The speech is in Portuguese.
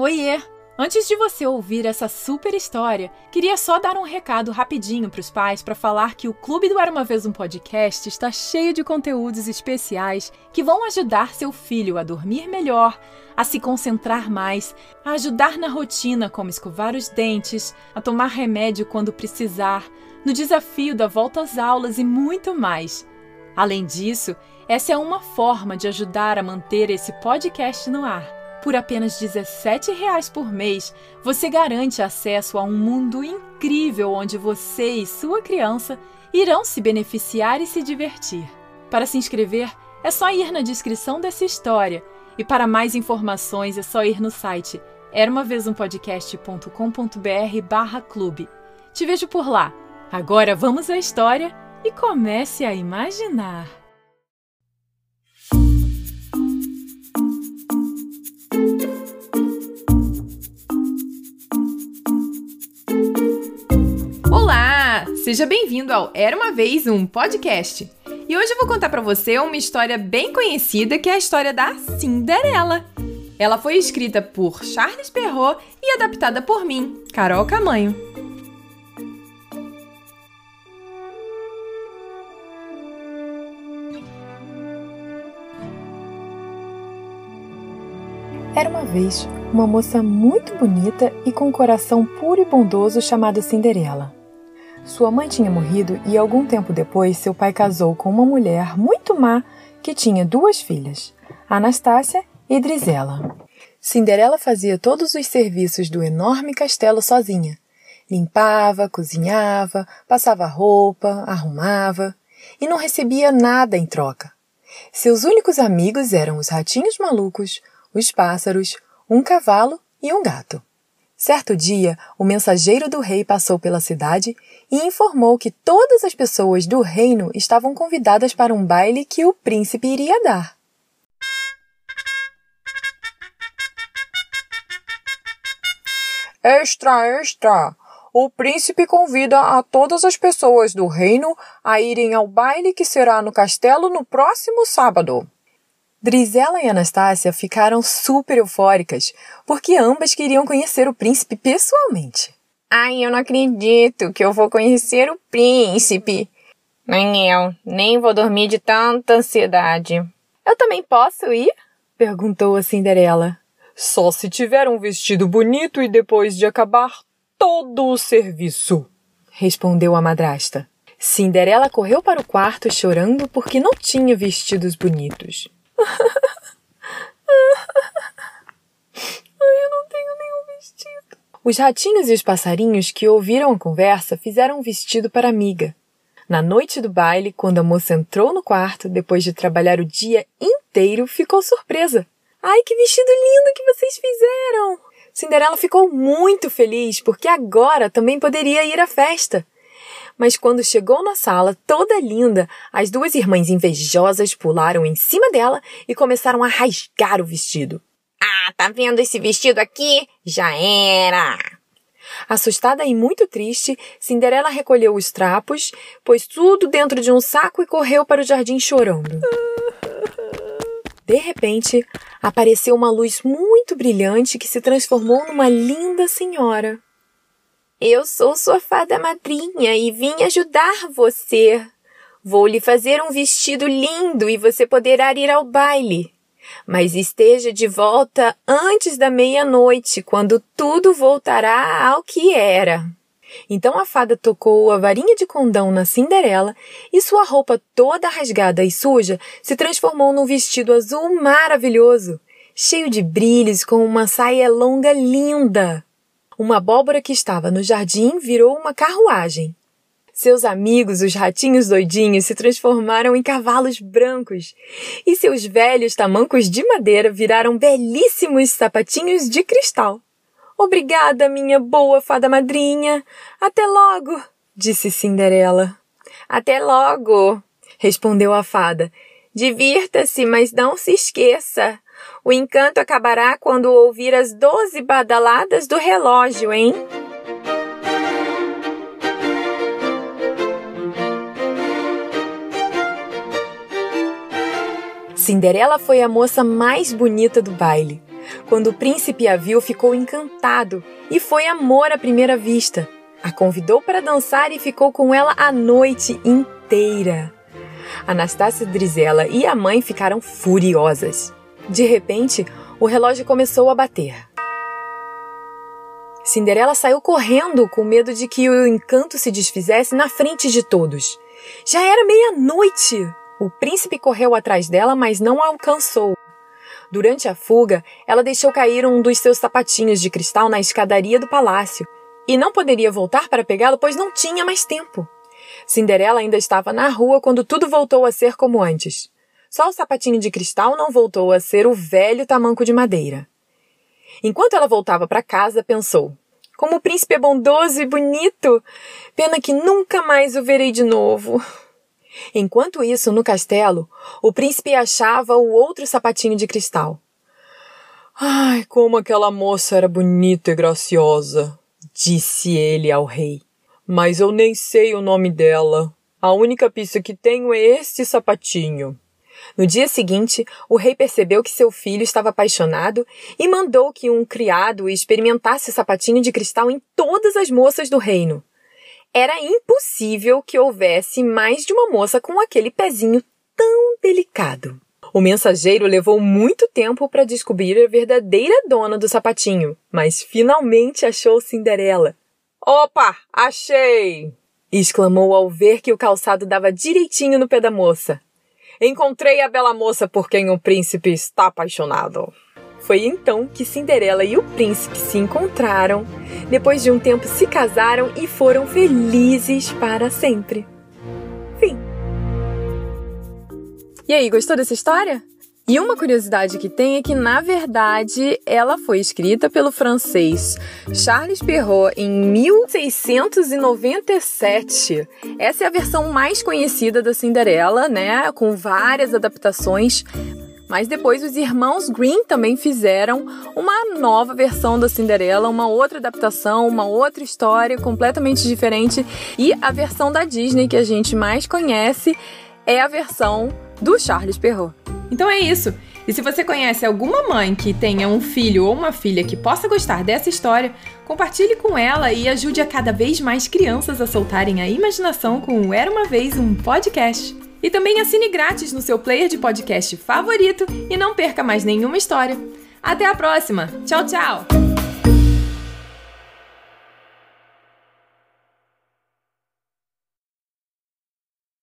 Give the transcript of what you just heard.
Oiê! Antes de você ouvir essa super história, queria só dar um recado rapidinho para os pais para falar que o Clube do Era uma Vez um Podcast está cheio de conteúdos especiais que vão ajudar seu filho a dormir melhor, a se concentrar mais, a ajudar na rotina como escovar os dentes, a tomar remédio quando precisar, no desafio da volta às aulas e muito mais. Além disso, essa é uma forma de ajudar a manter esse podcast no ar. Por apenas R$ 17,00 por mês, você garante acesso a um mundo incrível onde você e sua criança irão se beneficiar e se divertir. Para se inscrever, é só ir na descrição dessa história. E para mais informações é só ir no site eramavezumpodcast.com.br barra clube. Te vejo por lá. Agora vamos à história e comece a imaginar. Seja bem-vindo ao Era uma vez um podcast. E hoje eu vou contar para você uma história bem conhecida, que é a história da Cinderela. Ela foi escrita por Charles Perrault e adaptada por mim, Carol Camanho. Era uma vez uma moça muito bonita e com um coração puro e bondoso chamada Cinderela. Sua mãe tinha morrido e algum tempo depois seu pai casou com uma mulher muito má que tinha duas filhas, Anastácia e Drizela. Cinderela fazia todos os serviços do enorme castelo sozinha. Limpava, cozinhava, passava roupa, arrumava e não recebia nada em troca. Seus únicos amigos eram os ratinhos malucos, os pássaros, um cavalo e um gato. Certo dia, o mensageiro do rei passou pela cidade e informou que todas as pessoas do reino estavam convidadas para um baile que o príncipe iria dar. Extra, extra! O príncipe convida a todas as pessoas do reino a irem ao baile que será no castelo no próximo sábado. Drizella e Anastácia ficaram super eufóricas, porque ambas queriam conhecer o príncipe pessoalmente. Ai, eu não acredito que eu vou conhecer o príncipe. Nem eu, nem vou dormir de tanta ansiedade. Eu também posso ir? perguntou a Cinderela. Só se tiver um vestido bonito e depois de acabar todo o serviço, respondeu a madrasta. Cinderela correu para o quarto chorando porque não tinha vestidos bonitos. Ai, eu não tenho nenhum vestido. Os ratinhos e os passarinhos que ouviram a conversa fizeram um vestido para a amiga. Na noite do baile, quando a moça entrou no quarto, depois de trabalhar o dia inteiro, ficou surpresa. Ai, que vestido lindo que vocês fizeram! Cinderela ficou muito feliz porque agora também poderia ir à festa. Mas quando chegou na sala, toda linda, as duas irmãs invejosas pularam em cima dela e começaram a rasgar o vestido. Ah, tá vendo esse vestido aqui? Já era! Assustada e muito triste, Cinderela recolheu os trapos, pôs tudo dentro de um saco e correu para o jardim chorando. De repente, apareceu uma luz muito brilhante que se transformou numa linda senhora. Eu sou sua fada madrinha e vim ajudar você. Vou lhe fazer um vestido lindo e você poderá ir ao baile. Mas esteja de volta antes da meia-noite, quando tudo voltará ao que era. Então a fada tocou a varinha de condão na Cinderela e sua roupa toda rasgada e suja se transformou num vestido azul maravilhoso, cheio de brilhos com uma saia longa linda. Uma abóbora que estava no jardim virou uma carruagem. Seus amigos, os ratinhos doidinhos, se transformaram em cavalos brancos, e seus velhos tamancos de madeira viraram belíssimos sapatinhos de cristal. Obrigada, minha boa fada madrinha. Até logo, disse Cinderela. Até logo, respondeu a fada. Divirta-se, mas não se esqueça. O encanto acabará quando ouvir as doze badaladas do relógio, hein? Cinderela foi a moça mais bonita do baile. Quando o príncipe a viu, ficou encantado e foi amor à primeira vista. A convidou para dançar e ficou com ela a noite inteira. Anastácia Drizella e a mãe ficaram furiosas. De repente, o relógio começou a bater. Cinderela saiu correndo com medo de que o encanto se desfizesse na frente de todos. Já era meia-noite! O príncipe correu atrás dela, mas não a alcançou. Durante a fuga, ela deixou cair um dos seus sapatinhos de cristal na escadaria do palácio e não poderia voltar para pegá-lo, pois não tinha mais tempo. Cinderela ainda estava na rua quando tudo voltou a ser como antes. Só o sapatinho de cristal não voltou a ser o velho tamanco de madeira. Enquanto ela voltava para casa, pensou: Como o príncipe é bondoso e bonito! Pena que nunca mais o verei de novo. Enquanto isso, no castelo, o príncipe achava o outro sapatinho de cristal. Ai, como aquela moça era bonita e graciosa, disse ele ao rei. Mas eu nem sei o nome dela. A única pista que tenho é este sapatinho. No dia seguinte, o rei percebeu que seu filho estava apaixonado e mandou que um criado experimentasse o sapatinho de cristal em todas as moças do reino. Era impossível que houvesse mais de uma moça com aquele pezinho tão delicado. O mensageiro levou muito tempo para descobrir a verdadeira dona do sapatinho, mas finalmente achou Cinderela. Opa, achei! exclamou ao ver que o calçado dava direitinho no pé da moça. Encontrei a bela moça por quem o príncipe está apaixonado. Foi então que Cinderela e o príncipe se encontraram. Depois de um tempo se casaram e foram felizes para sempre. Fim. E aí, gostou dessa história? E uma curiosidade que tem é que, na verdade, ela foi escrita pelo francês Charles Perrault em 1697. Essa é a versão mais conhecida da Cinderela, né? Com várias adaptações. Mas depois os irmãos Green também fizeram uma nova versão da Cinderela, uma outra adaptação, uma outra história completamente diferente. E a versão da Disney que a gente mais conhece é a versão do Charles Perrault. Então é isso. E se você conhece alguma mãe que tenha um filho ou uma filha que possa gostar dessa história, compartilhe com ela e ajude a cada vez mais crianças a soltarem a imaginação com o Era uma Vez um Podcast. E também assine grátis no seu player de podcast favorito e não perca mais nenhuma história. Até a próxima! Tchau, tchau!